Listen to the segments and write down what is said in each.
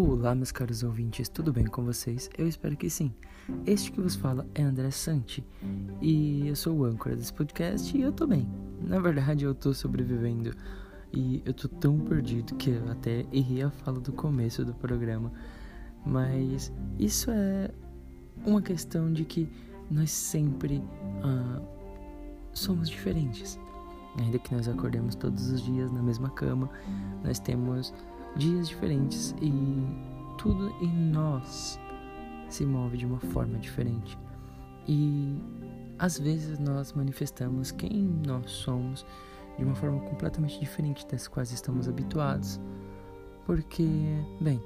Olá, meus caros ouvintes, tudo bem com vocês? Eu espero que sim. Este que vos fala é André Santi e eu sou o âncora desse podcast e eu tô bem. Na verdade, eu tô sobrevivendo e eu tô tão perdido que eu até errei a fala do começo do programa. Mas isso é uma questão de que nós sempre uh, somos diferentes. Ainda que nós acordemos todos os dias na mesma cama, nós temos dias diferentes e tudo em nós se move de uma forma diferente. E às vezes nós manifestamos quem nós somos de uma forma completamente diferente das quais estamos habituados. Porque, bem,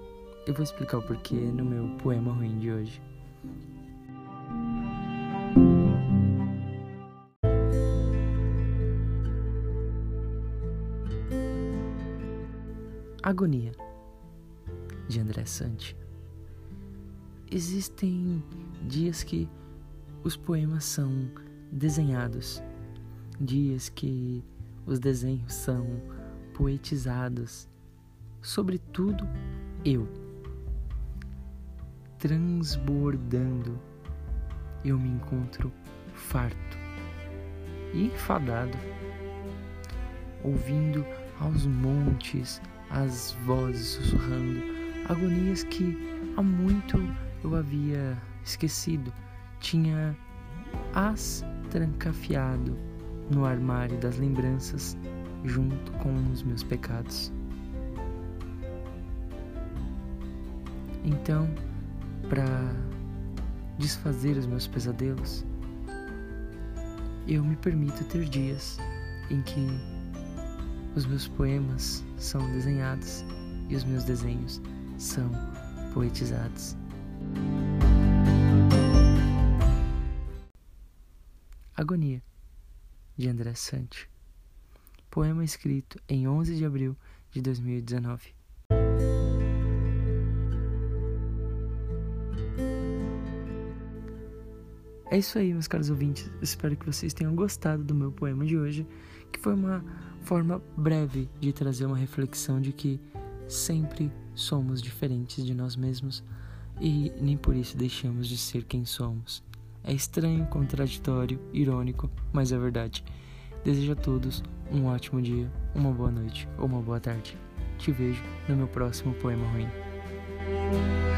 eu vou explicar o porquê no meu poema ruim de hoje. Agonia, de André Sante. Existem dias que os poemas são desenhados, dias que os desenhos são poetizados, sobretudo eu, transbordando, eu me encontro farto e enfadado, ouvindo aos montes as vozes sussurrando, agonias que há muito eu havia esquecido, tinha as trancafiado no armário das lembranças junto com os meus pecados. Então, para desfazer os meus pesadelos, eu me permito ter dias em que os meus poemas são desenhados e os meus desenhos são poetizados. Agonia, de André Sante. Poema escrito em 11 de abril de 2019. É isso aí, meus caros ouvintes. Espero que vocês tenham gostado do meu poema de hoje, foi uma forma breve de trazer uma reflexão de que sempre somos diferentes de nós mesmos e nem por isso deixamos de ser quem somos. É estranho, contraditório, irônico, mas é verdade. Desejo a todos um ótimo dia, uma boa noite ou uma boa tarde. Te vejo no meu próximo poema ruim.